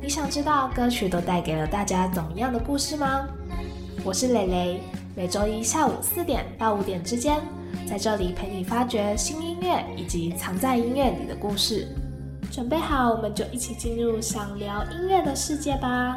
你想知道歌曲都带给了大家怎么样的故事吗？我是蕾蕾，每周一下午四点到五点之间，在这里陪你发掘新音乐以及藏在音乐里的故事。准备好，我们就一起进入想聊音乐的世界吧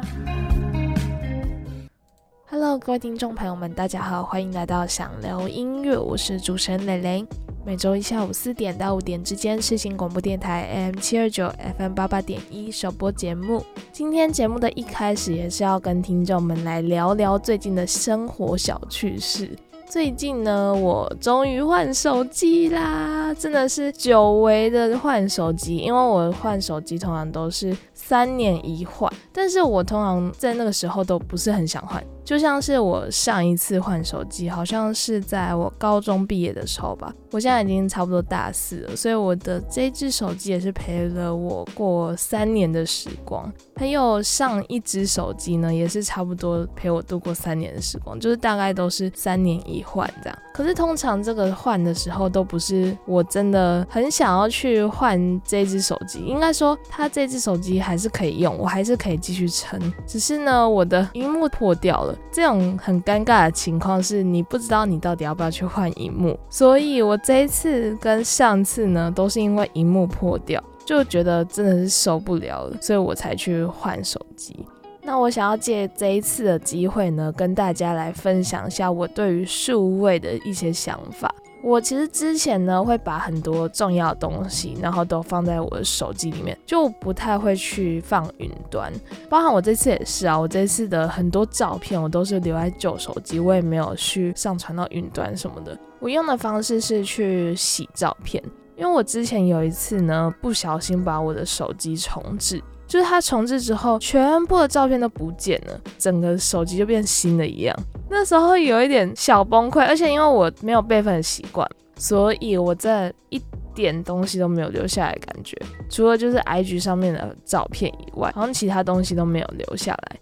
！Hello，各位听众朋友们，大家好，欢迎来到想聊音乐，我是主持人蕾蕾。每周一下午四点到五点之间，世新广播电台 AM 七二九 FM 八八点一首播节目。今天节目的一开始，也是要跟听众们来聊聊最近的生活小趣事。最近呢，我终于换手机啦，真的是久违的换手机，因为我换手机通常都是三年一换，但是我通常在那个时候都不是很想换。就像是我上一次换手机，好像是在我高中毕业的时候吧。我现在已经差不多大四了，所以我的这只手机也是陪了我过三年的时光。还有上一只手机呢，也是差不多陪我度过三年的时光，就是大概都是三年一换这样。可是通常这个换的时候都不是我真的很想要去换这只手机，应该说它这只手机还是可以用，我还是可以继续撑。只是呢，我的荧幕破掉了。这种很尴尬的情况是你不知道你到底要不要去换荧幕，所以我这一次跟上次呢都是因为荧幕破掉，就觉得真的是受不了了，所以我才去换手机。那我想要借这一次的机会呢，跟大家来分享一下我对于数位的一些想法。我其实之前呢会把很多重要的东西，然后都放在我的手机里面，就不太会去放云端。包含我这次也是啊，我这次的很多照片我都是留在旧手机，我也没有去上传到云端什么的。我用的方式是去洗照片，因为我之前有一次呢不小心把我的手机重置。就是它重置之后，全部的照片都不见了，整个手机就变新的一样。那时候有一点小崩溃，而且因为我没有备份的习惯，所以我在一点东西都没有留下来，感觉除了就是 IG 上面的照片以外，好像其他东西都没有留下来。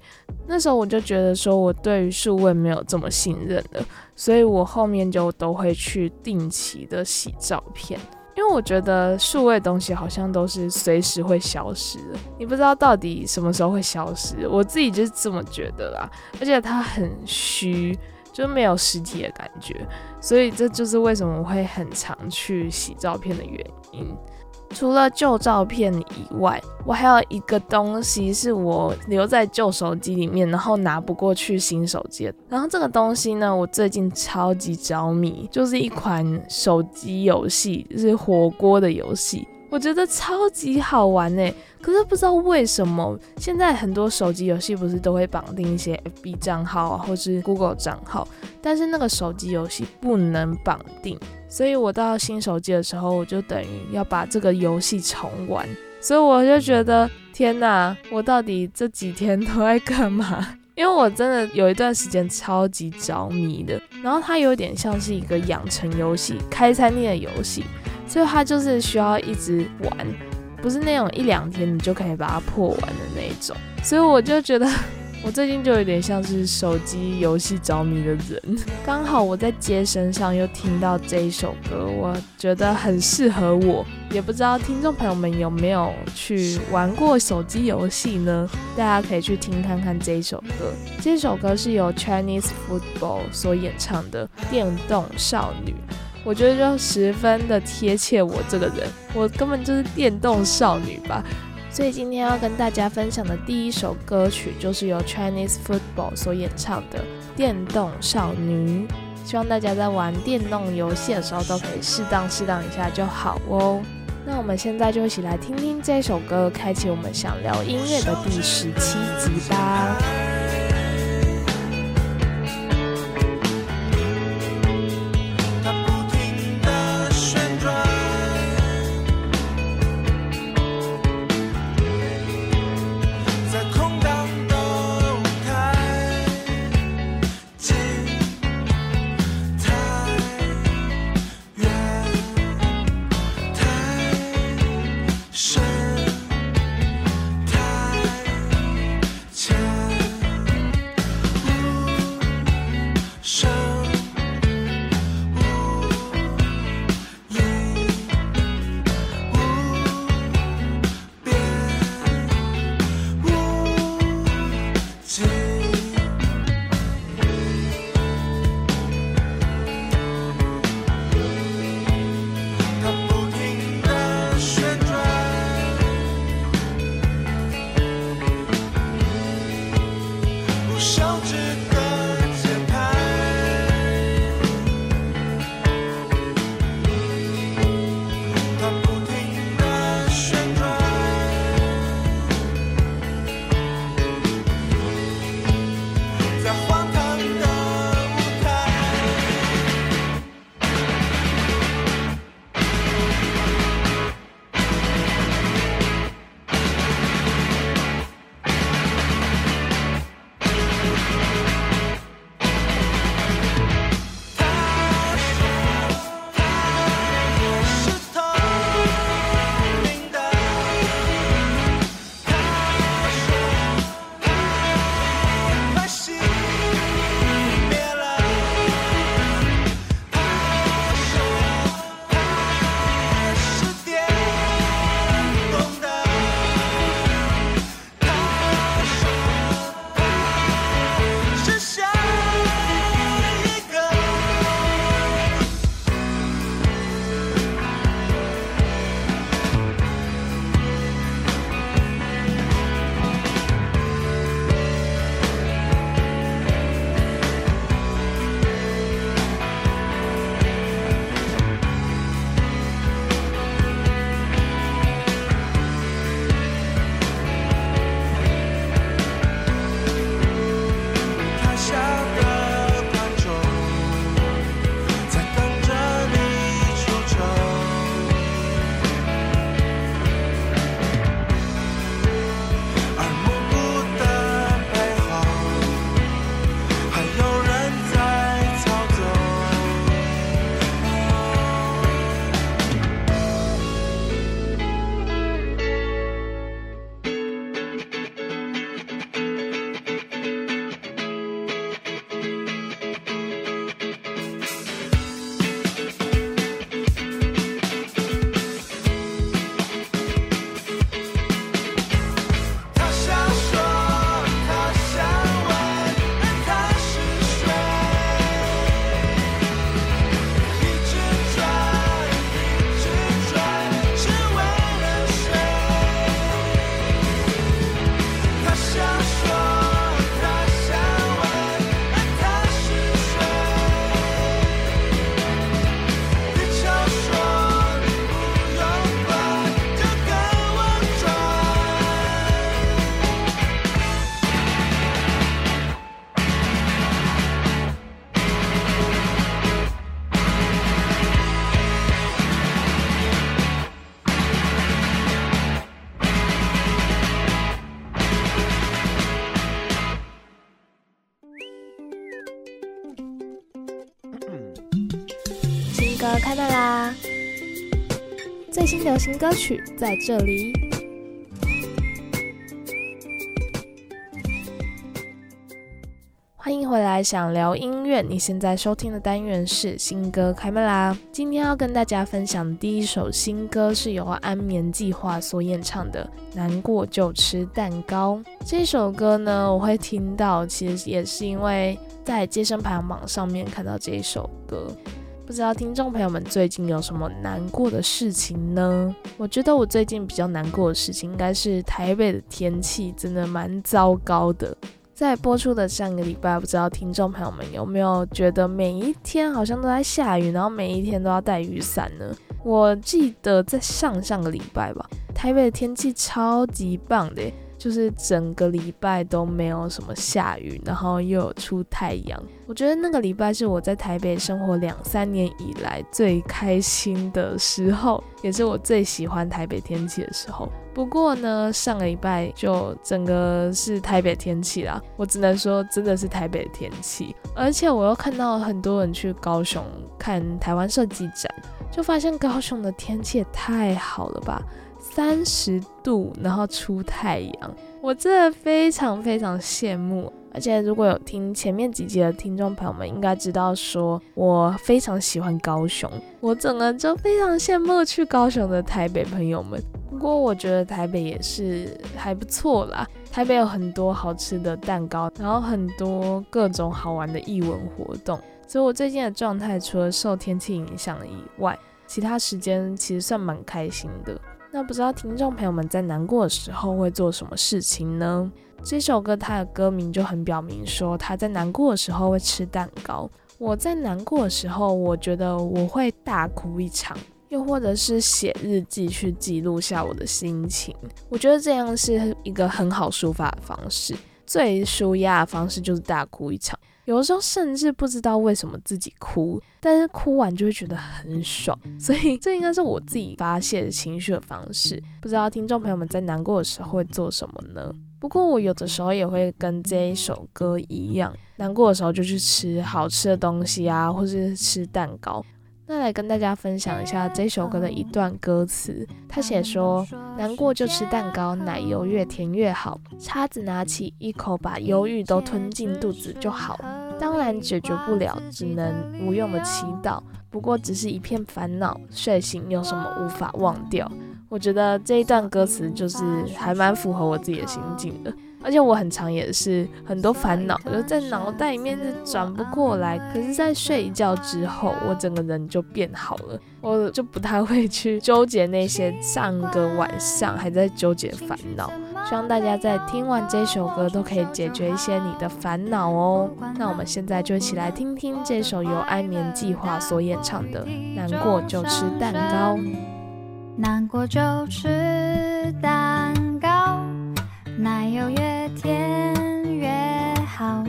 那时候我就觉得说，我对于数位没有这么信任了，所以我后面就都会去定期的洗照片。因为我觉得数位东西好像都是随时会消失的，你不知道到底什么时候会消失。我自己就是这么觉得啦，而且它很虚，就没有实体的感觉，所以这就是为什么我会很常去洗照片的原因。除了旧照片以外，我还有一个东西是我留在旧手机里面，然后拿不过去新手机。然后这个东西呢，我最近超级着迷，就是一款手机游戏，是火锅的游戏。我觉得超级好玩呢，可是不知道为什么，现在很多手机游戏不是都会绑定一些 FB 账号啊，或是 Google 账号，但是那个手机游戏不能绑定，所以我到新手机的时候，我就等于要把这个游戏重玩，所以我就觉得天哪，我到底这几天都在干嘛？因为我真的有一段时间超级着迷的，然后它有点像是一个养成游戏、开餐厅的游戏。所以它就是需要一直玩，不是那种一两天你就可以把它破完的那一种。所以我就觉得，我最近就有点像是手机游戏着迷的人。刚好我在街身上又听到这一首歌，我觉得很适合我。也不知道听众朋友们有没有去玩过手机游戏呢？大家可以去听看看这一首歌。这首歌是由 Chinese Football 所演唱的《电动少女》。我觉得就十分的贴切我这个人，我根本就是电动少女吧。所以今天要跟大家分享的第一首歌曲，就是由 Chinese Football 所演唱的《电动少女》。希望大家在玩电动游戏的时候，都可以适当适当一下就好哦。那我们现在就一起来听听这首歌，开启我们想聊音乐的第十七集吧。流行歌曲在这里。欢迎回来，想聊音乐。你现在收听的单元是新歌开麦啦！今天要跟大家分享的第一首新歌是由安眠计划所演唱的《难过就吃蛋糕》。这首歌呢，我会听到，其实也是因为在接生排行榜上面看到这一首歌。不知道听众朋友们最近有什么难过的事情呢？我觉得我最近比较难过的事情，应该是台北的天气真的蛮糟糕的。在播出的上个礼拜，不知道听众朋友们有没有觉得每一天好像都在下雨，然后每一天都要带雨伞呢？我记得在上上个礼拜吧，台北的天气超级棒的。就是整个礼拜都没有什么下雨，然后又有出太阳。我觉得那个礼拜是我在台北生活两三年以来最开心的时候，也是我最喜欢台北天气的时候。不过呢，上个礼拜就整个是台北天气啦，我只能说真的是台北的天气。而且我又看到很多人去高雄看台湾设计展，就发现高雄的天气也太好了吧。三十度，然后出太阳，我真的非常非常羡慕。而且如果有听前面几集的听众朋友们，应该知道说我非常喜欢高雄，我整个就非常羡慕去高雄的台北朋友们。不过我觉得台北也是还不错啦，台北有很多好吃的蛋糕，然后很多各种好玩的艺文活动。所以我最近的状态，除了受天气影响以外，其他时间其实算蛮开心的。那不知道听众朋友们在难过的时候会做什么事情呢？这首歌它的歌名就很表明说他在难过的时候会吃蛋糕。我在难过的时候，我觉得我会大哭一场，又或者是写日记去记录下我的心情。我觉得这样是一个很好抒发的方式。最舒压的方式就是大哭一场，有的时候甚至不知道为什么自己哭，但是哭完就会觉得很爽，所以 这应该是我自己发泄情绪的方式。不知道听众朋友们在难过的时候会做什么呢？不过我有的时候也会跟这一首歌一样，难过的时候就去吃好吃的东西啊，或者是吃蛋糕。那来跟大家分享一下这首歌的一段歌词，他写说：难过就吃蛋糕，奶油越甜越好。叉子拿起一口，把忧郁都吞进肚子就好。当然解决不了，只能无用的祈祷。不过只是一片烦恼，睡醒有什么无法忘掉？我觉得这一段歌词就是还蛮符合我自己的心境的。而且我很常也是很多烦恼，就在脑袋里面是转不过来。可是，在睡一觉之后，我整个人就变好了，我就不太会去纠结那些上个晚上还在纠结烦恼。希望大家在听完这首歌都可以解决一些你的烦恼哦。那我们现在就一起来听听这首由安眠计划所演唱的《难过就吃蛋糕》。难过就吃蛋糕。奶油越甜越好，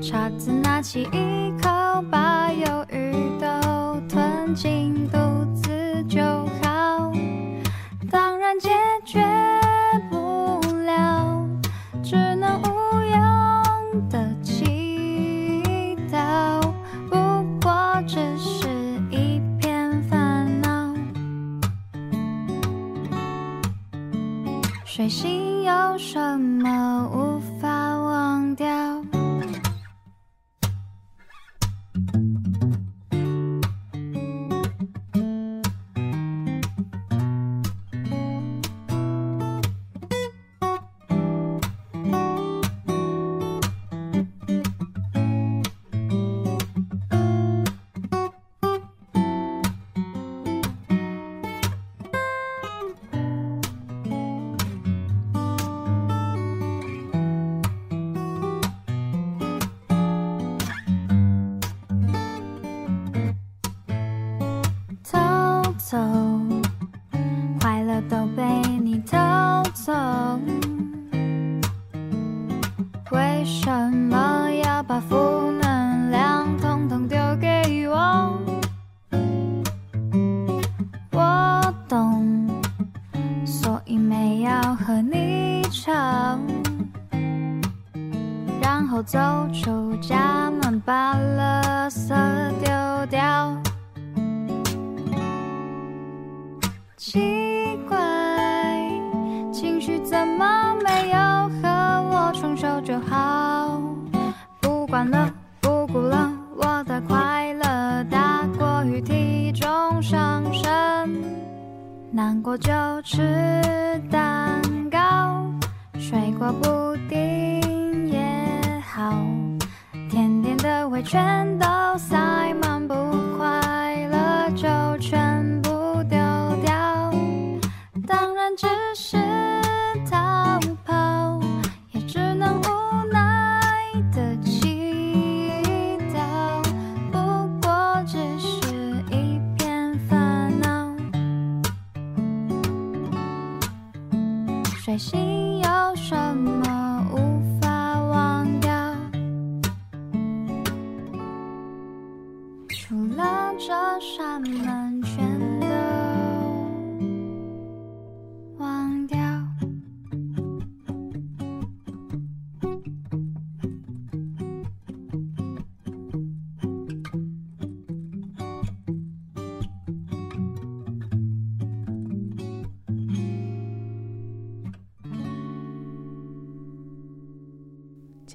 叉子拿起一口，把忧郁都吞进肚子就好。当然解决不了，只能无用的祈祷。不过只是睡醒。有什么无法忘掉？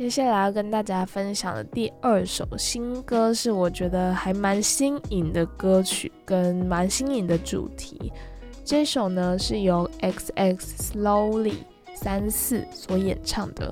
接下来要跟大家分享的第二首新歌，是我觉得还蛮新颖的歌曲，跟蛮新颖的主题。这首呢是由 X X Slowly 三四所演唱的。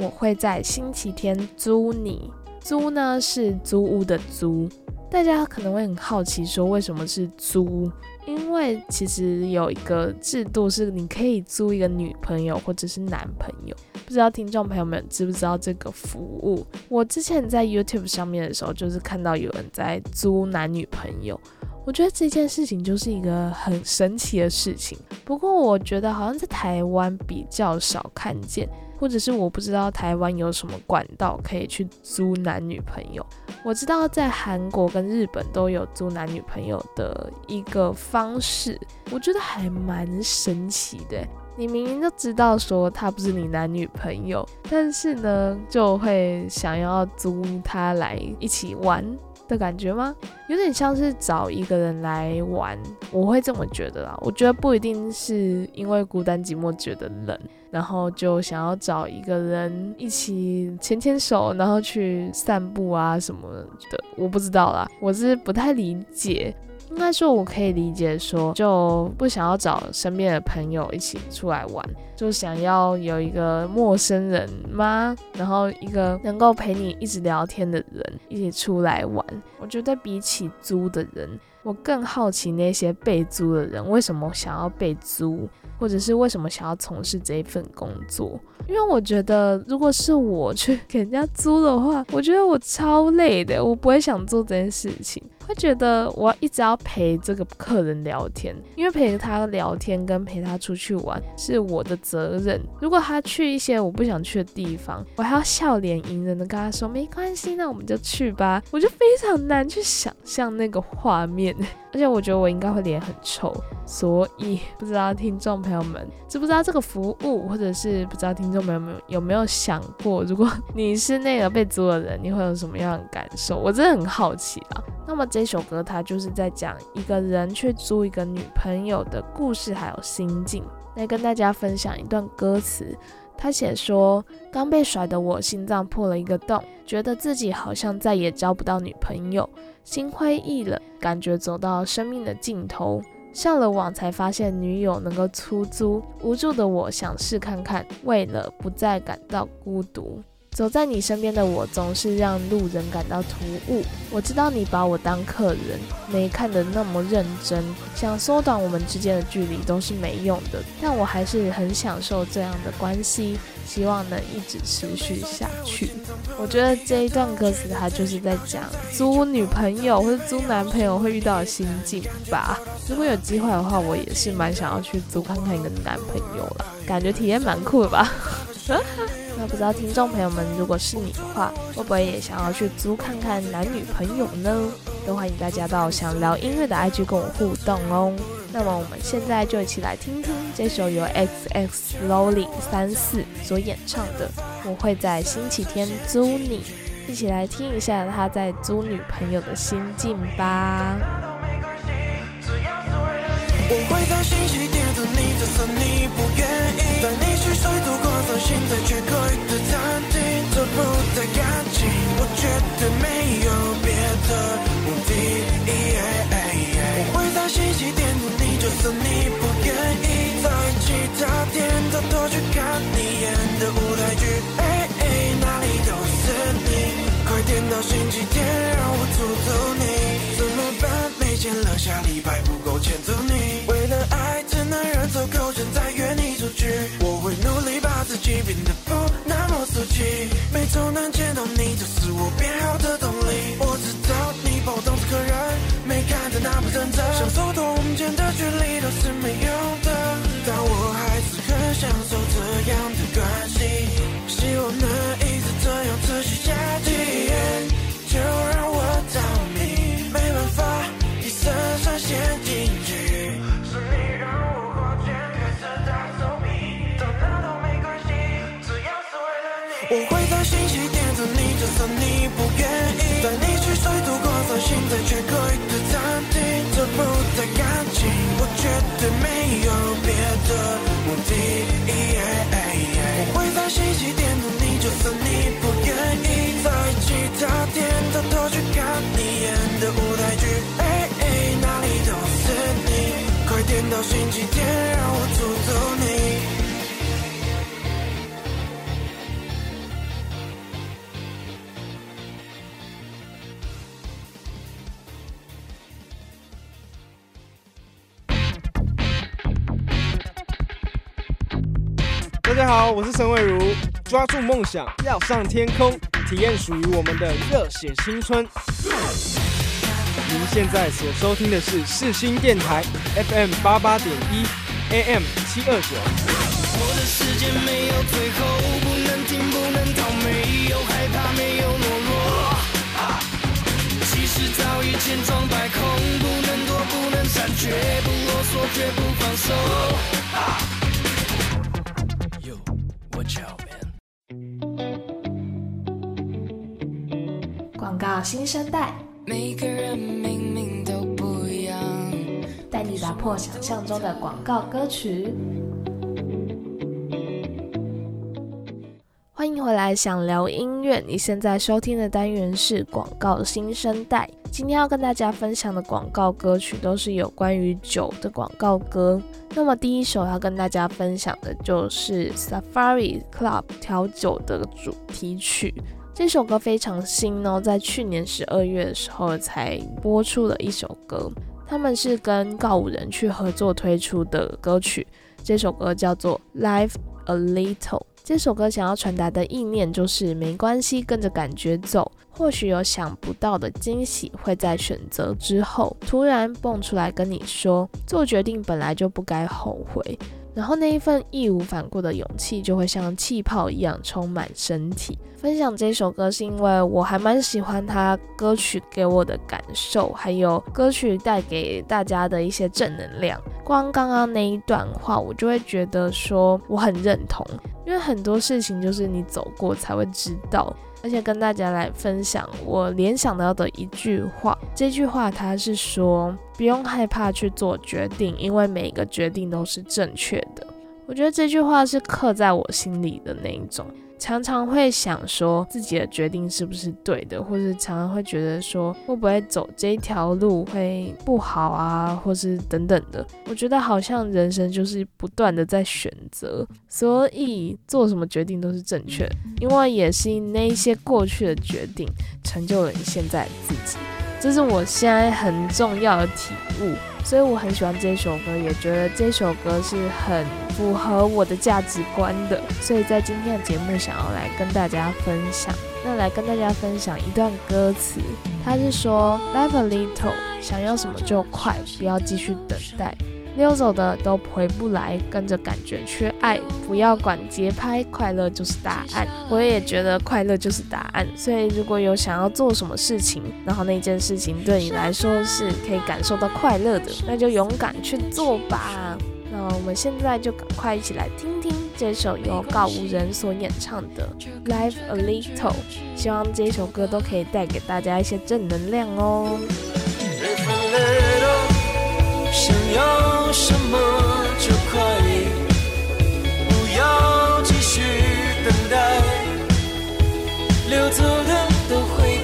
我会在星期天租你，租呢是租屋的租。大家可能会很好奇，说为什么是租？因为其实有一个制度是，你可以租一个女朋友或者是男朋友。不知道听众朋友们知不知道这个服务？我之前在 YouTube 上面的时候，就是看到有人在租男女朋友。我觉得这件事情就是一个很神奇的事情。不过我觉得好像在台湾比较少看见，或者是我不知道台湾有什么管道可以去租男女朋友。我知道在韩国跟日本都有租男女朋友的一个方式，我觉得还蛮神奇的。你明明就知道说他不是你男女朋友，但是呢，就会想要租他来一起玩。的感觉吗？有点像是找一个人来玩，我会这么觉得啦。我觉得不一定是因为孤单寂寞觉得冷，然后就想要找一个人一起牵牵手，然后去散步啊什么的。我不知道啦，我是不太理解。应该说，我可以理解，说就不想要找身边的朋友一起出来玩，就想要有一个陌生人吗？然后一个能够陪你一直聊天的人一起出来玩。我觉得比起租的人，我更好奇那些被租的人为什么想要被租，或者是为什么想要从事这一份工作。因为我觉得，如果是我去给人家租的话，我觉得我超累的，我不会想做这件事情。会觉得我一直要陪这个客人聊天，因为陪他聊天跟陪他出去玩是我的责任。如果他去一些我不想去的地方，我还要笑脸迎人的跟他说没关系，那我们就去吧。我就非常难去想象那个画面，而且我觉得我应该会脸很臭。所以 不知道听众朋友们知不知道这个服务，或者是不知道听众朋友们有没有想过，如果你是那个被租的人，你会有什么样的感受？我真的很好奇啊。那么这首歌它就是在讲一个人去租一个女朋友的故事，还有心境。来跟大家分享一段歌词，他写说：刚被甩的我心脏破了一个洞，觉得自己好像再也交不到女朋友，心灰意冷，感觉走到生命的尽头。上了网才发现女友能够出租，无助的我想试看看，为了不再感到孤独。走在你身边的我，总是让路人感到突兀。我知道你把我当客人，没看得那么认真。想缩短我们之间的距离都是没用的，但我还是很享受这样的关系，希望能一直持续下去。我觉得这一段歌词，它就是在讲租女朋友或者租男朋友会遇到的心境吧。如果有机会的话，我也是蛮想要去租看看一个男朋友了，感觉体验蛮酷的吧。那不知道听众朋友们，如果是你的话，会不会也想要去租看看男女朋友呢？都欢迎大家到想聊音乐的 IG 跟我互动哦。那么我们现在就一起来听听这首由 X X Slowly 三四所演唱的《我会在星期天租你》，一起来听一下他在租女朋友的心境吧。我会在星期天等你，就算你不愿意。带你去水土过造现在缺口的餐厅，这不太干净。我绝对没有别的目的。我会在星期天等你，就算你不愿意。在其他天偷偷去看你演的舞台剧，哪里都是你。快点到星期天，让我诅咒你。怎么办？没钱了，下礼拜不变得不那么俗气。每周能见到你，就是我变好的动力。绝对大家好，我是陈伟如。抓住梦想，要上天空，体验属于我们的热血青春。您现在所收听的是四星电台 FM 八八点一 AM 七二九。我的世界没有最后，不能停，不能逃，没有害怕，没有懦弱。其实早已千疮百孔，不能躲，不能闪，绝不啰嗦，绝不放手。Yo, 新生代，每个人明明都不一样。带你打破想象中的广告歌曲。欢迎回来，想聊音乐。你现在收听的单元是广告新生代。今天要跟大家分享的广告歌曲都是有关于酒的广告歌。那么第一首要跟大家分享的就是 Safari Club 调酒的主题曲。这首歌非常新哦，在去年十二月的时候才播出的一首歌。他们是跟告五人去合作推出的歌曲。这首歌叫做 Live a Little。这首歌想要传达的意念就是没关系，跟着感觉走，或许有想不到的惊喜会在选择之后突然蹦出来跟你说，做决定本来就不该后悔。然后那一份义无反顾的勇气就会像气泡一样充满身体。分享这首歌是因为我还蛮喜欢它歌曲给我的感受，还有歌曲带给大家的一些正能量。光刚刚那一段话，我就会觉得说我很认同，因为很多事情就是你走过才会知道。而且跟大家来分享我联想到的一句话，这句话它是说不用害怕去做决定，因为每个决定都是正确的。我觉得这句话是刻在我心里的那一种。常常会想说自己的决定是不是对的，或是常常会觉得说会不会走这条路会不好啊，或是等等的。我觉得好像人生就是不断的在选择，所以做什么决定都是正确，因为也是那一些过去的决定成就了你现在自己，这是我现在很重要的体悟。所以我很喜欢这首歌，也觉得这首歌是很符合我的价值观的。所以在今天的节目，想要来跟大家分享。那来跟大家分享一段歌词，它是说：“Live a little，想要什么就快，不要继续等待。溜走的都回不来，跟着感觉去爱，不要管节拍，快乐就是答案。”我也觉得快乐就是答案。所以如果有想要做什么事情，然后那件事情对你来说是可以感受到快乐的，那就勇敢去做吧。那我们现在就赶快一起来听听这首由告五人所演唱的《Live a Little》，希望这首歌都可以带给大家一些正能量哦。想要什么就快，不要继续等待，溜走的都回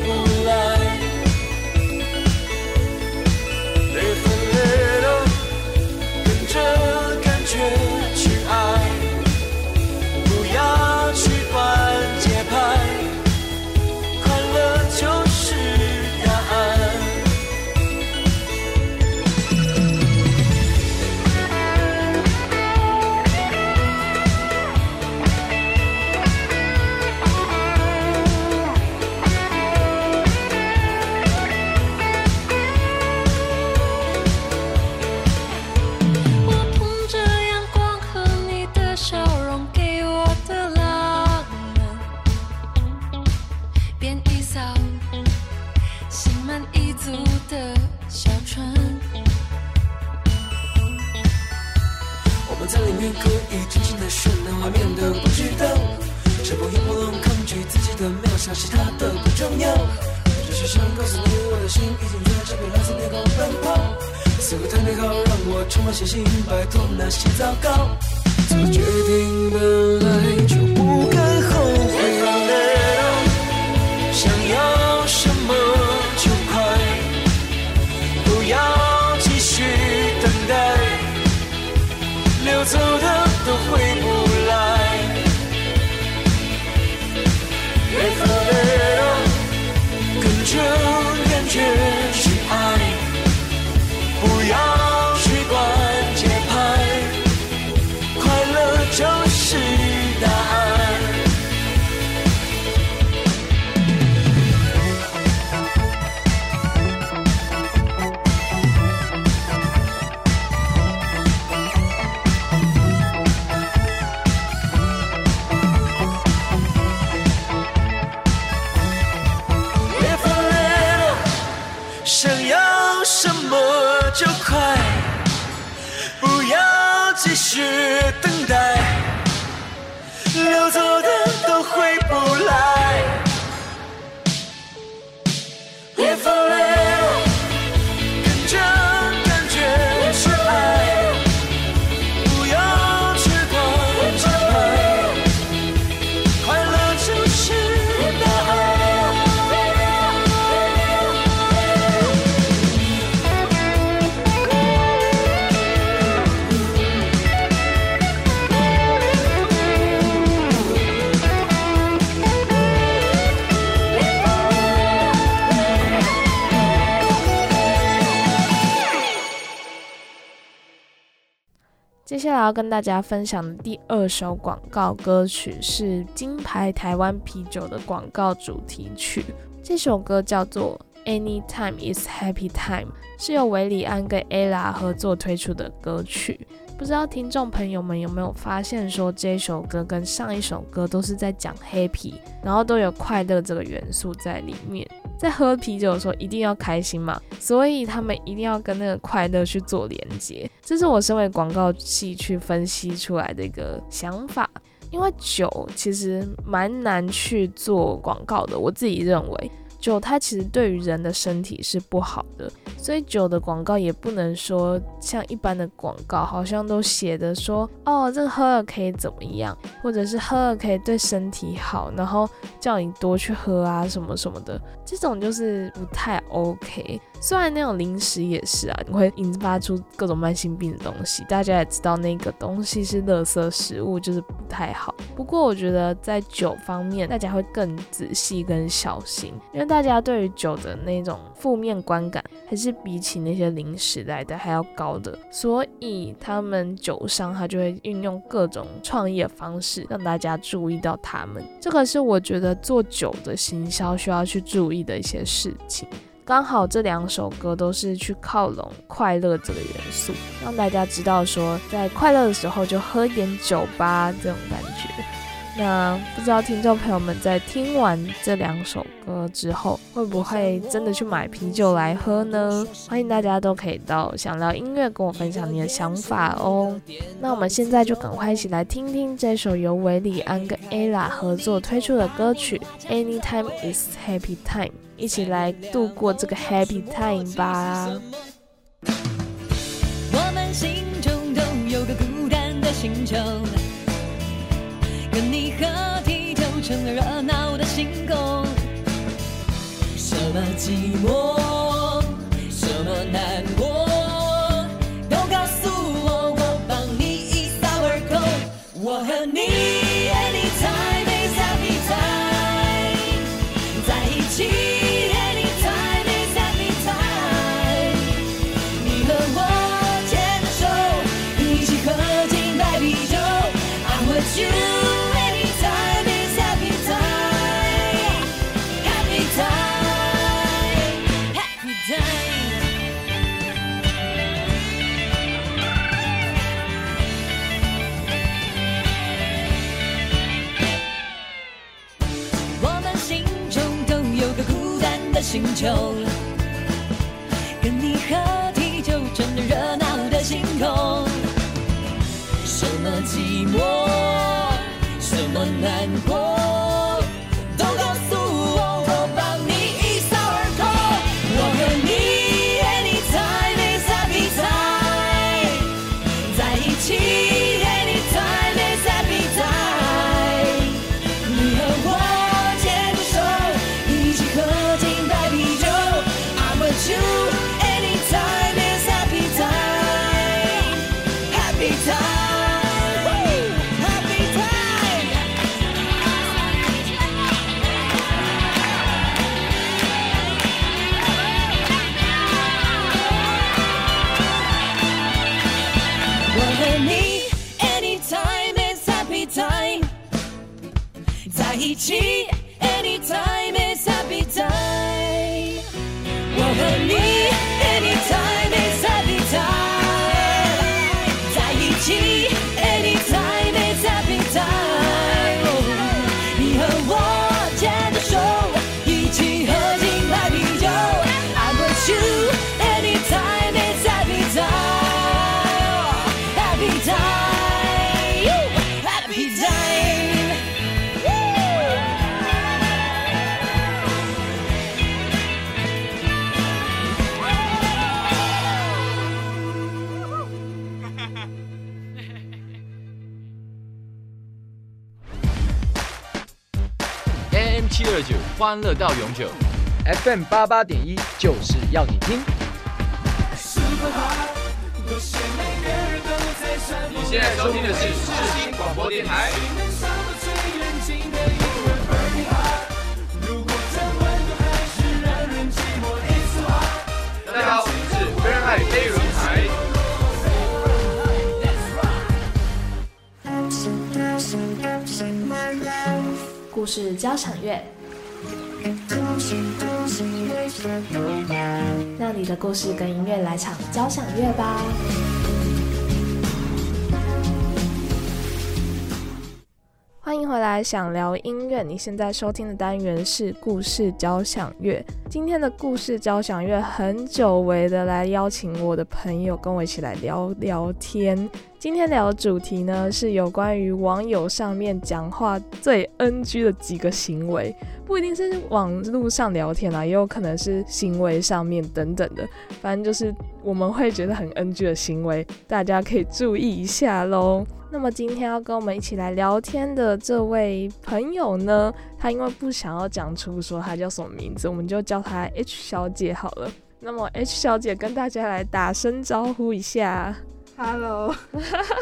要跟大家分享的第二首广告歌曲是金牌台湾啤酒的广告主题曲。这首歌叫做《Anytime Is Happy Time》，是由韦礼安跟 ella 合作推出的歌曲。不知道听众朋友们有没有发现，说这首歌跟上一首歌都是在讲 happy，然后都有快乐这个元素在里面。在喝啤酒的时候一定要开心嘛，所以他们一定要跟那个快乐去做连接。这是我身为广告系去分析出来的一个想法。因为酒其实蛮难去做广告的，我自己认为酒它其实对于人的身体是不好的，所以酒的广告也不能说像一般的广告，好像都写的说哦这个喝了可以怎么样，或者是喝了可以对身体好，然后叫你多去喝啊什么什么的，这种就是不太 OK。虽然那种零食也是啊，你会引发出各种慢性病的东西，大家也知道那个东西是垃圾食物，就是不太好。不过我觉得在酒方面，大家会更仔细跟小心，因为大家对于酒的那种负面观感，还是比起那些零食来的还要高的，所以他们酒商他就会运用各种创意的方式，让大家注意到他们。这个是我觉得做酒的行销需要去注意的一些事情。刚好这两首歌都是去靠拢快乐这个元素，让大家知道说，在快乐的时候就喝一点酒吧这种感觉。那不知道听众朋友们在听完这两首歌之后，会不会真的去买啤酒来喝呢？欢迎大家都可以到想聊音乐跟我分享你的想法哦。那我们现在就赶快一起来听听这首由韦礼安跟 ella 合作推出的歌曲《Anytime Is Happy Time》，一起来度过这个 Happy Time 吧。我们心中都有个孤单的星球，跟你合体就成了热闹的星空。什么寂寞，什么难星球。跟你合体就成了热闹的星空。什么寂寞，什么难过，欢乐到永久。FM 八八点一就是要你听。你现在收听的是世新广播电台。大家好，我们是非爱飞轮海。故事交响乐，让你的故事跟音乐来场交响乐吧。欢迎回来，想聊音乐。你现在收听的单元是故事交响乐。今天的故事交响乐很久违的来邀请我的朋友跟我一起来聊聊天。今天聊的主题呢是有关于网友上面讲话最 NG 的几个行为，不一定是网络上聊天啦，也有可能是行为上面等等的，反正就是我们会觉得很 NG 的行为，大家可以注意一下喽。那么今天要跟我们一起来聊天的这位朋友呢，他因为不想要讲出说他叫什么名字，我们就叫他 H 小姐好了。那么 H 小姐跟大家来打声招呼一下。Hello，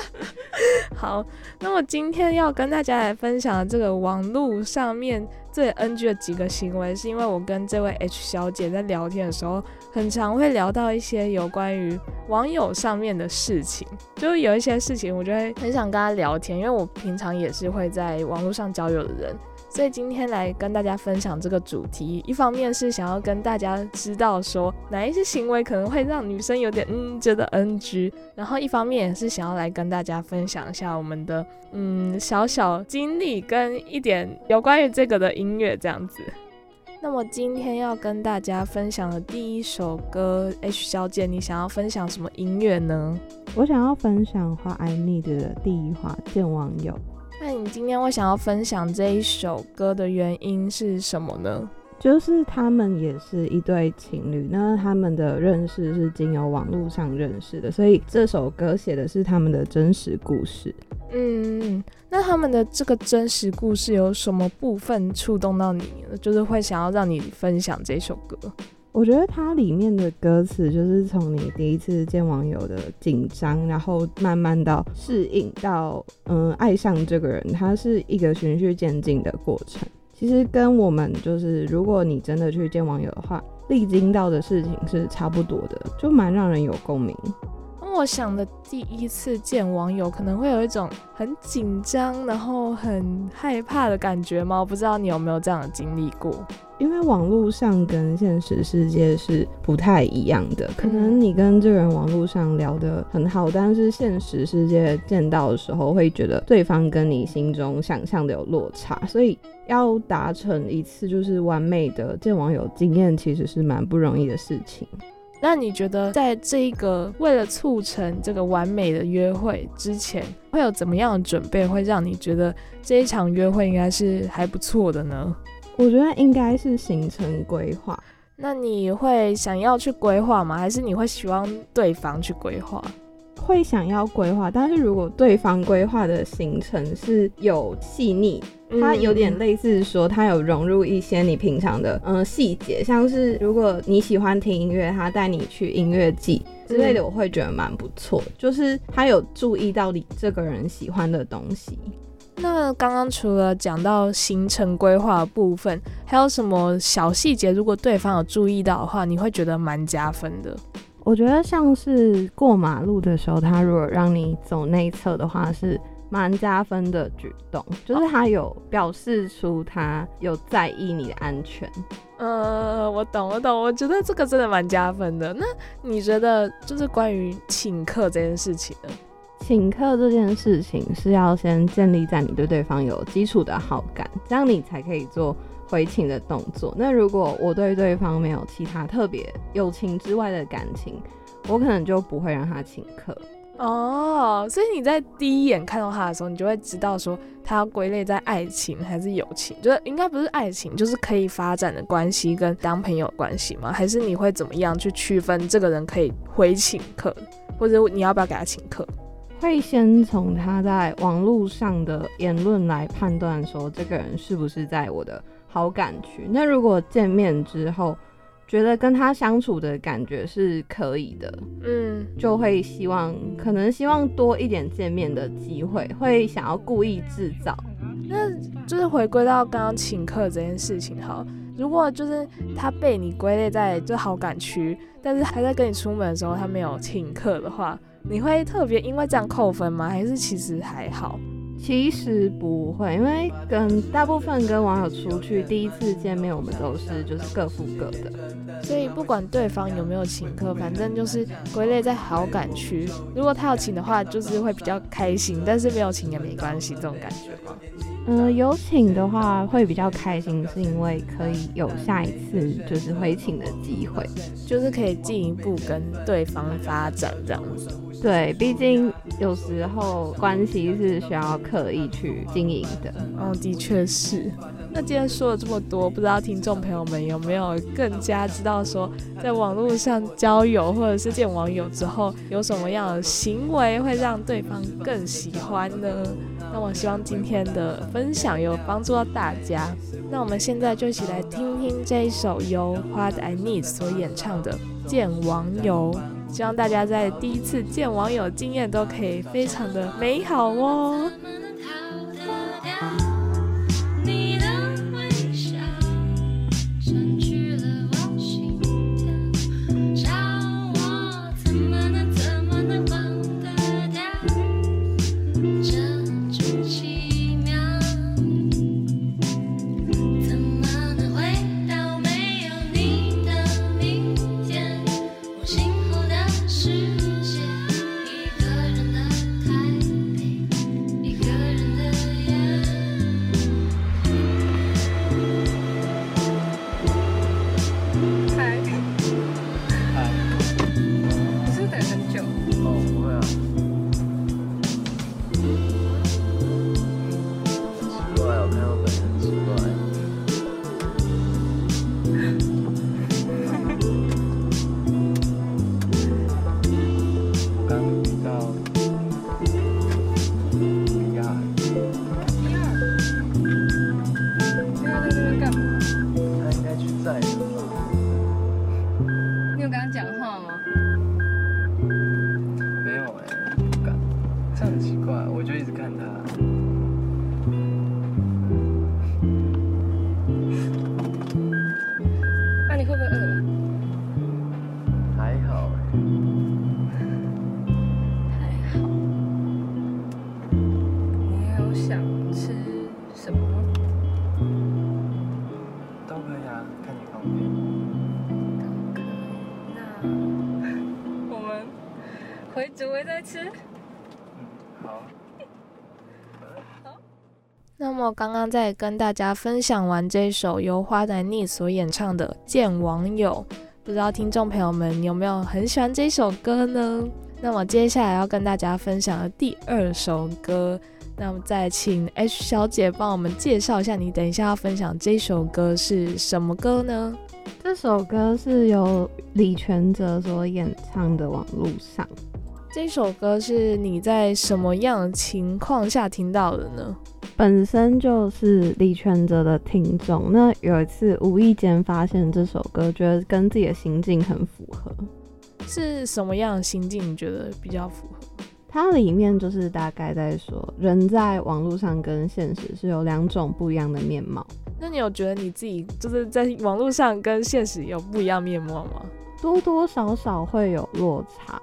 好，那么今天要跟大家来分享的这个网络上面最 NG 的几个行为，是因为我跟这位 H 小姐在聊天的时候，很常会聊到一些有关于网友上面的事情，就有一些事情，我就会很想跟她聊天，因为我平常也是会在网络上交友的人。所以今天来跟大家分享这个主题，一方面是想要跟大家知道说哪一些行为可能会让女生有点嗯觉得 NG，然后一方面也是想要来跟大家分享一下我们的嗯小小经历跟一点有关于这个的音乐这样子。那么今天要跟大家分享的第一首歌，H 小姐，你想要分享什么音乐呢？我想要分享《花 I Need》的第一话《见网友》。那你今天会想要分享这一首歌的原因是什么呢？就是他们也是一对情侣，那他们的认识是经由网络上认识的，所以这首歌写的是他们的真实故事。嗯，那他们的这个真实故事有什么部分触动到你呢？就是会想要让你分享这首歌。我觉得它里面的歌词就是从你第一次见网友的紧张，然后慢慢到适应，到嗯爱上这个人，它是一个循序渐进的过程。其实跟我们就是，如果你真的去见网友的话，历经到的事情是差不多的，就蛮让人有共鸣。我想的第一次见网友，可能会有一种很紧张，然后很害怕的感觉吗？不知道你有没有这样的经历过。因为网络上跟现实世界是不太一样的，可能你跟这个人网络上聊得很好，但是现实世界见到的时候，会觉得对方跟你心中想象的有落差，所以要达成一次就是完美的见网友经验，其实是蛮不容易的事情。那你觉得，在这一个为了促成这个完美的约会之前，会有怎么样的准备，会让你觉得这一场约会应该是还不错的呢？我觉得应该是行程规划。那你会想要去规划吗？还是你会希望对方去规划？会想要规划，但是如果对方规划的行程是有细腻，它有点类似说，它有融入一些你平常的嗯细节，像是如果你喜欢听音乐，他带你去音乐季之类的，我会觉得蛮不错。就是他有注意到你这个人喜欢的东西。那刚刚除了讲到行程规划部分，还有什么小细节？如果对方有注意到的话，你会觉得蛮加分的。我觉得像是过马路的时候，他如果让你走内侧的话，是蛮加分的举动，就是他有表示出他有在意你的安全。呃，我懂，我懂，我觉得这个真的蛮加分的。那你觉得，就是关于请客这件事情呢？请客这件事情是要先建立在你对对方有基础的好感，这样你才可以做回请的动作。那如果我对对方没有其他特别友情之外的感情，我可能就不会让他请客。哦，所以你在第一眼看到他的时候，你就会知道说他要归类在爱情还是友情，就是应该不是爱情，就是可以发展的关系跟当朋友关系吗？还是你会怎么样去区分这个人可以回请客，或者你要不要给他请客？会先从他在网络上的言论来判断说这个人是不是在我的好感区。那如果见面之后，觉得跟他相处的感觉是可以的，嗯，就会希望可能希望多一点见面的机会，会想要故意制造。那就是回归到刚刚请客这件事情哈。如果就是他被你归类在就好感区，但是他在跟你出门的时候他没有请客的话，你会特别因为这样扣分吗？还是其实还好？其实不会，因为跟大部分跟网友出去第一次见面，我们都是就是各付各的，所以不管对方有没有请客，反正就是归类在好感区。如果他有请的话，就是会比较开心；但是没有请也没关系，这种感觉吗？嗯，有请的话会比较开心，是因为可以有下一次就是回请的机会，就是可以进一步跟对方发展这样子。对，毕竟有时候关系是需要刻意去经营的。哦，的确是。那今天说了这么多，不知道听众朋友们有没有更加知道说，在网络上交友或者是见网友之后，有什么样的行为会让对方更喜欢呢？那我希望今天的分享有帮助到大家。那我们现在就一起来听听这一首由 What I Need 所演唱的《见网友》。希望大家在第一次见网友经验都可以非常的美好哦。回竹围再吃。嗯，好。那么刚刚在跟大家分享完这首由花仔逆所演唱的《见网友》，不知道听众朋友们有没有很喜欢这首歌呢？那么接下来要跟大家分享的第二首歌，那么再请 H 小姐帮我们介绍一下，你等一下要分享这首歌是什么歌呢？这首歌是由李全哲所演唱的《网络上》。这首歌是你在什么样的情况下听到的呢？本身就是李全哲的听众，那有一次无意间发现这首歌，觉得跟自己的心境很符合。是什么样的心境你觉得比较符合？它里面就是大概在说，人在网络上跟现实是有两种不一样的面貌。那你有觉得你自己就是在网络上跟现实有不一样面貌吗？多多少少会有落差。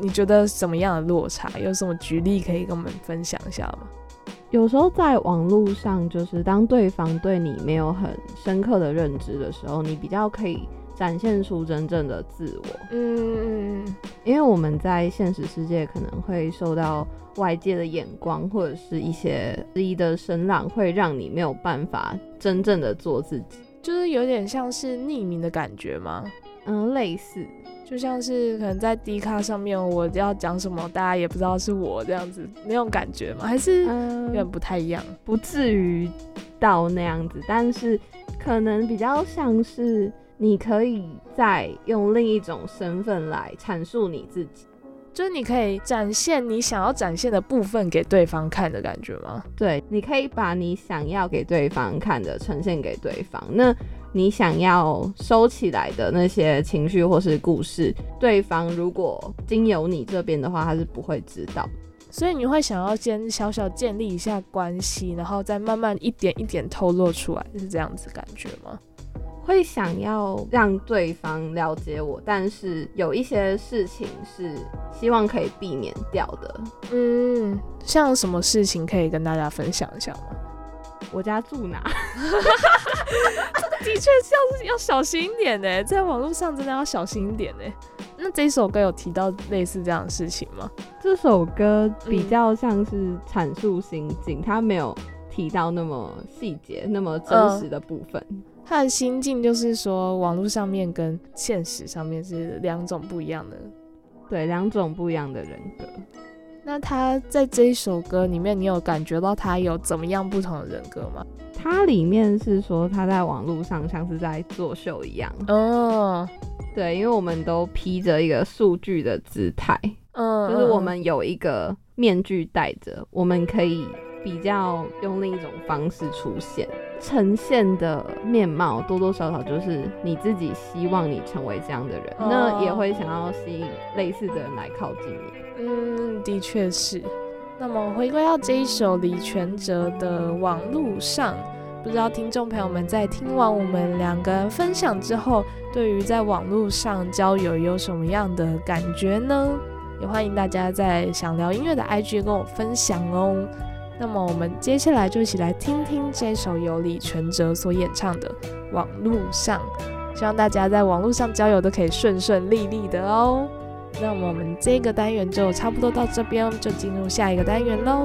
你觉得什么样的落差？有什么举例可以跟我们分享一下吗？有时候在网络上，就是当对方对你没有很深刻的认知的时候，你比较可以展现出真正的自我。嗯，因为我们在现实世界可能会受到外界的眼光，或者是一些质疑的声浪，会让你没有办法真正的做自己。就是有点像是匿名的感觉吗？嗯，类似，就像是可能在 D 卡上面，我要讲什么，大家也不知道是我这样子那种感觉吗？还是嗯、有点不太一样？不至于到那样子，但是可能比较像是你可以再用另一种身份来阐述你自己。就是你可以展现你想要展现的部分给对方看的感觉吗？对，你可以把你想要给对方看的呈现给对方。那你想要收起来的那些情绪或是故事，对方如果经由你这边的话，他是不会知道。所以你会想要先小小建立一下关系，然后再慢慢一点一点透露出来，是这样子感觉吗？会想要让对方了解我，但是有一些事情是希望可以避免掉的。嗯，像什么事情可以跟大家分享一下吗？我家住哪？的确是要要小心一点呢，在网络上真的要小心一点呢。那这首歌有提到类似这样的事情吗？这首歌比较像是阐述心境，它没有提到那么细节、那么真实的部分。他的心境就是说，网络上面跟现实上面是两种不一样的，对，两种不一样的人格。那他在这一首歌里面，你有感觉到他有怎么样不同的人格吗？他里面是说他在网络上像是在作秀一样。哦，对，因为我们都披着一个数据的姿态，嗯，就是我们有一个面具戴着，我们可以比较用另一种方式出现。呈现的面貌多多少少就是你自己希望你成为这样的人，那也会想要吸引类似的人来靠近你。嗯，的确是。那么回归到这一首李全哲的《网路上》，不知道听众朋友们在听完我们两个分享之后，对于在网络上交友有什么样的感觉呢？也欢迎大家在想聊音乐的 IG 跟我分享哦。那么我们接下来就一起来听听这首由李全哲所演唱的《网路上》，希望大家在网络上交友都可以顺顺利利的哦。那我们这个单元就差不多到这边，就进入下一个单元喽。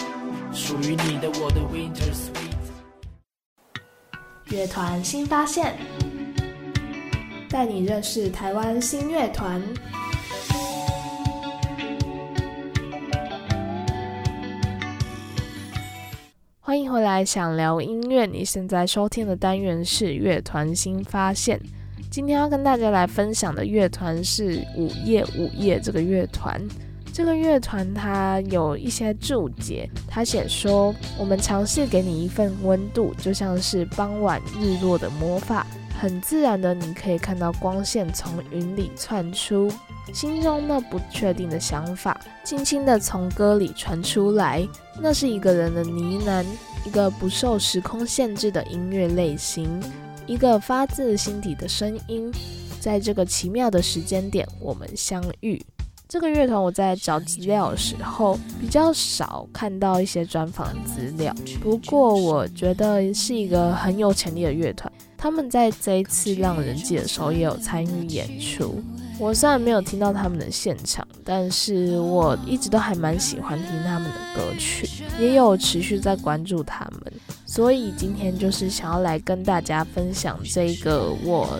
属于你的我的 Winter Sweet。乐团新发现，带你认识台湾新乐团。欢迎回来，想聊音乐。你现在收听的单元是乐团新发现。今天要跟大家来分享的乐团是午夜午夜这个乐团。这个乐团它有一些注解，他写说：我们尝试给你一份温度，就像是傍晚日落的魔法，很自然的，你可以看到光线从云里窜出，心中那不确定的想法，轻轻的从歌里传出来。那是一个人的呢喃，一个不受时空限制的音乐类型，一个发自心底的声音。在这个奇妙的时间点，我们相遇。这个乐团我在找资料的时候比较少看到一些专访资料，不过我觉得是一个很有潜力的乐团。他们在这一次让人记的时候也有参与演出。我虽然没有听到他们的现场，但是我一直都还蛮喜欢听他们的歌曲，也有持续在关注他们。所以今天就是想要来跟大家分享这个我。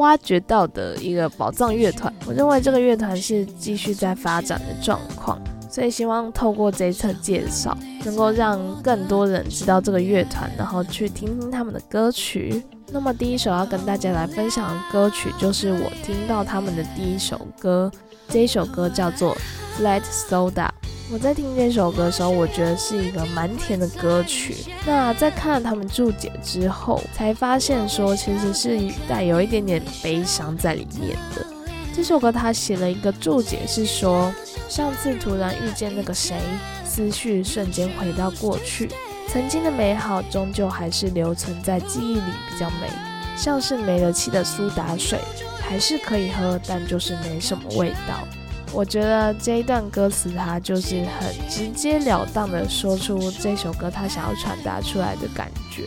挖掘到的一个宝藏乐团，我认为这个乐团是继续在发展的状况，所以希望透过这一次介绍，能够让更多人知道这个乐团，然后去听听他们的歌曲。那么第一首要跟大家来分享的歌曲，就是我听到他们的第一首歌，这一首歌叫做《Flat Soda》。我在听这首歌的时候，我觉得是一个蛮甜的歌曲。那在看了他们注解之后，才发现说其实是带有一点点悲伤在里面的。这首歌他写了一个注解，是说上次突然遇见那个谁，思绪瞬间回到过去，曾经的美好终究还是留存在记忆里比较美，像是没了气的苏打水，还是可以喝，但就是没什么味道。我觉得这一段歌词，它就是很直截了当的说出这首歌他想要传达出来的感觉，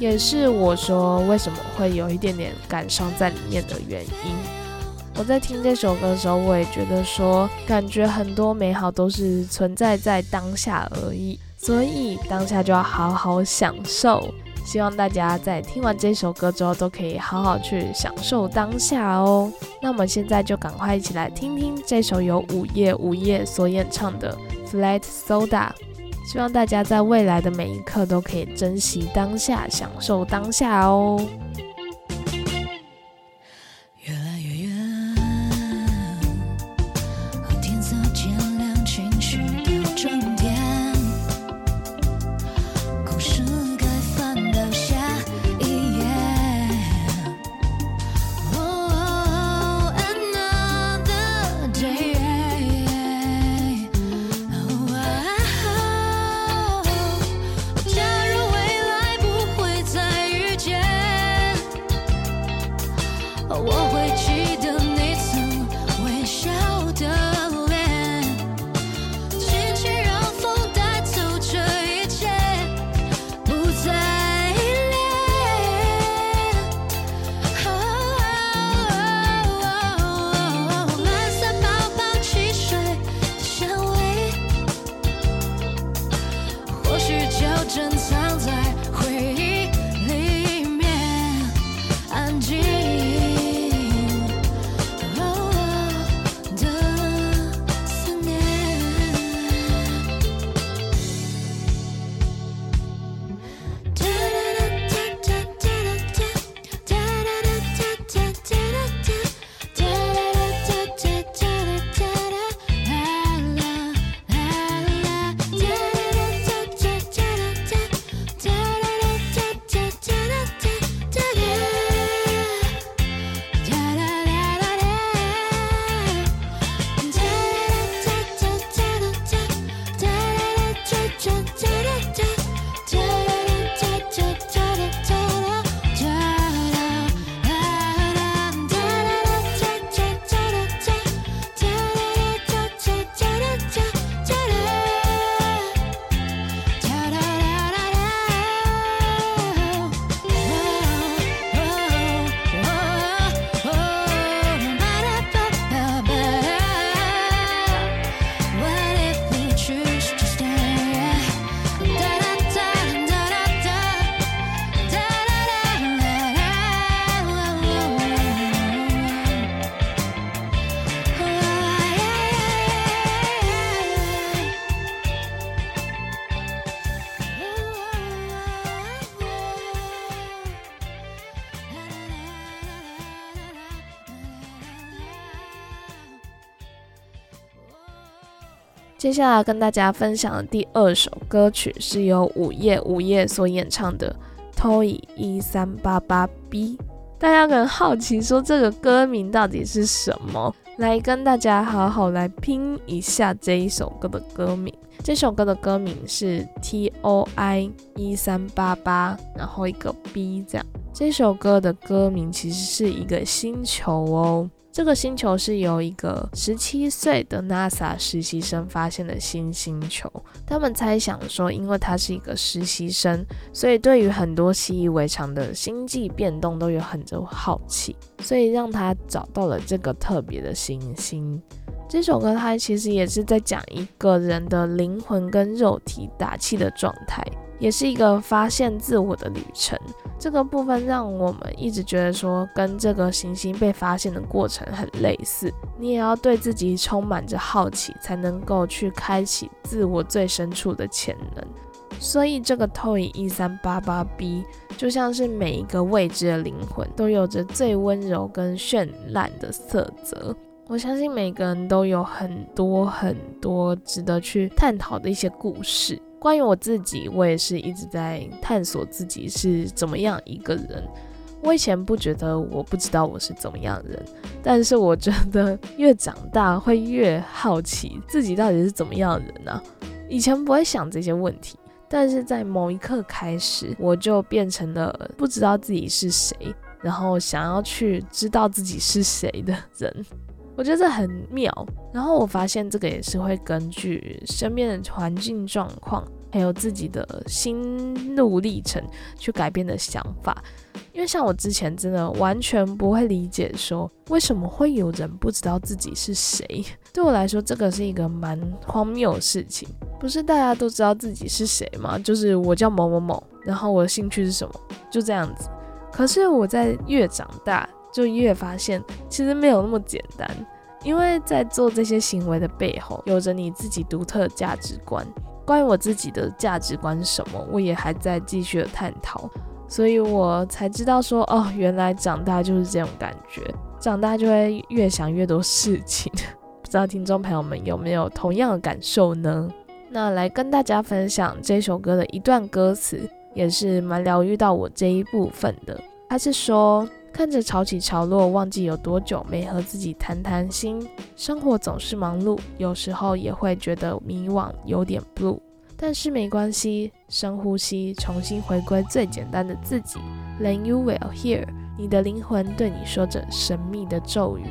也是我说为什么会有一点点感伤在里面的原因。我在听这首歌的时候，我也觉得说，感觉很多美好都是存在在当下而已，所以当下就要好好享受。希望大家在听完这首歌之后，都可以好好去享受当下哦。那我们现在就赶快一起来听听这首由午夜午夜所演唱的《Flat Soda》。希望大家在未来的每一刻都可以珍惜当下，享受当下哦。接下来跟大家分享的第二首歌曲是由午夜午夜所演唱的《Toy 一三八八 B》。大家可能好奇说这个歌名到底是什么？来跟大家好好来拼一下这一首歌的歌名。这首歌的歌名是 T O I 一三八八，然后一个 B 这样。这首歌的歌名其实是一个星球哦。这个星球是由一个十七岁的 NASA 实习生发现的新星球。他们猜想说，因为他是一个实习生，所以对于很多习以为常的星际变动都有很多好奇，所以让他找到了这个特别的行星。这首歌它其实也是在讲一个人的灵魂跟肉体打气的状态。也是一个发现自我的旅程。这个部分让我们一直觉得说，跟这个行星被发现的过程很类似。你也要对自己充满着好奇，才能够去开启自我最深处的潜能。所以，这个 Toy 一三八八 B 就像是每一个未知的灵魂，都有着最温柔跟绚烂的色泽。我相信每个人都有很多很多值得去探讨的一些故事。关于我自己，我也是一直在探索自己是怎么样一个人。我以前不觉得我不知道我是怎么样的人，但是我觉得越长大会越好奇自己到底是怎么样的人呢？以前不会想这些问题，但是在某一刻开始，我就变成了不知道自己是谁，然后想要去知道自己是谁的人。我觉得这很妙，然后我发现这个也是会根据身边的环境状况，还有自己的心路历程去改变的想法。因为像我之前真的完全不会理解，说为什么会有人不知道自己是谁。对我来说，这个是一个蛮荒谬的事情。不是大家都知道自己是谁吗？就是我叫某某某，然后我的兴趣是什么，就这样子。可是我在越长大。就越发现，其实没有那么简单，因为在做这些行为的背后，有着你自己独特的价值观。关于我自己的价值观是什么，我也还在继续的探讨，所以我才知道说，哦，原来长大就是这种感觉，长大就会越想越多事情。不知道听众朋友们有没有同样的感受呢？那来跟大家分享这首歌的一段歌词，也是蛮疗愈到我这一部分的。他是说。看着潮起潮落，忘记有多久没和自己谈谈心。生活总是忙碌，有时候也会觉得迷惘，有点 blue。但是没关系，深呼吸，重新回归最简单的自己。Then you will hear，你的灵魂对你说着神秘的咒语。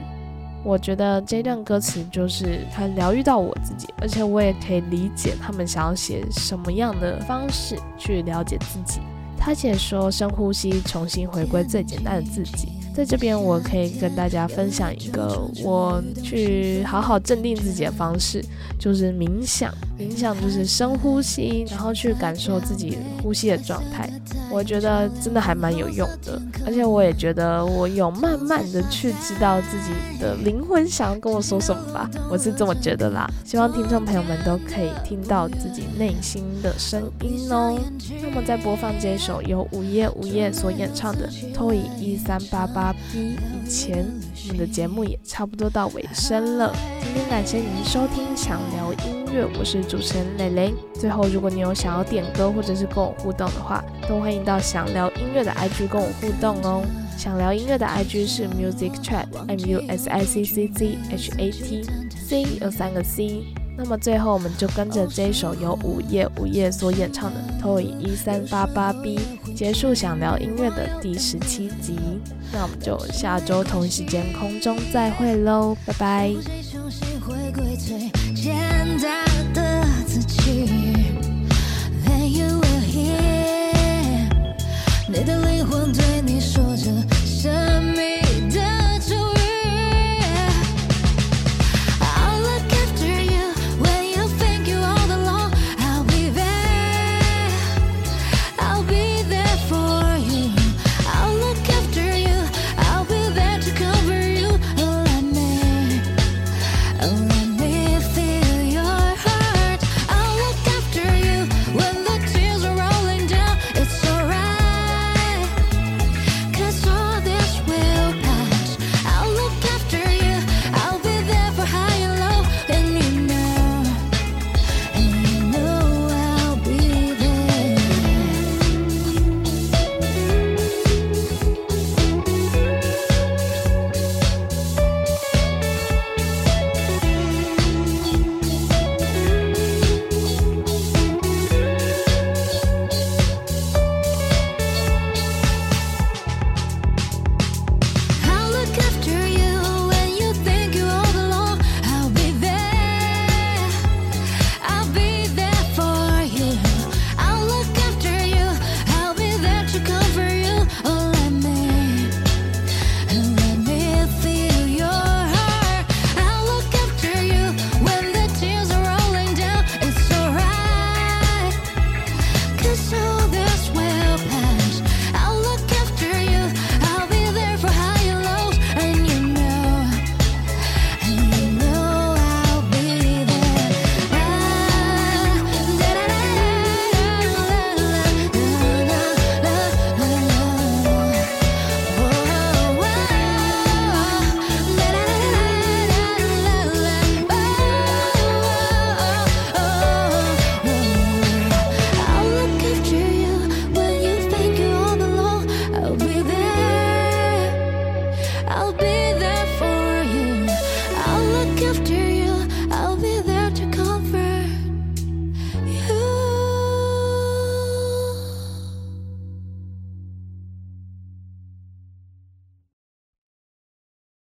我觉得这段歌词就是很疗愈到我自己，而且我也可以理解他们想要写什么样的方式去了解自己。他且说：“深呼吸，重新回归最简单的自己。”在这边，我可以跟大家分享一个我去好好镇定自己的方式，就是冥想。冥想就是深呼吸，然后去感受自己呼吸的状态。我觉得真的还蛮有用的，而且我也觉得我有慢慢的去知道自己的灵魂想要跟我说什么吧。我是这么觉得啦。希望听众朋友们都可以听到自己内心的声音哦。那么在播放这首由午夜午夜所演唱的《Toy 一三八八》。B 以前，我们的节目也差不多到尾声了。今天感谢您收听《想聊音乐》，我是主持人蕾蕾。最后，如果你有想要点歌或者是跟我互动的话，都欢迎到想聊音乐的 IG 跟我互动哦。想聊音乐的 IG 是 Music Chat，M U S I C C C H A T，C 有三个 C。那么最后，我们就跟着这一首由午夜午夜所演唱的《Toy 一三八八 B》结束想聊音乐的第十七集。那我们就下周同一时间空中再会喽，拜拜。你的灵魂对你说着神秘。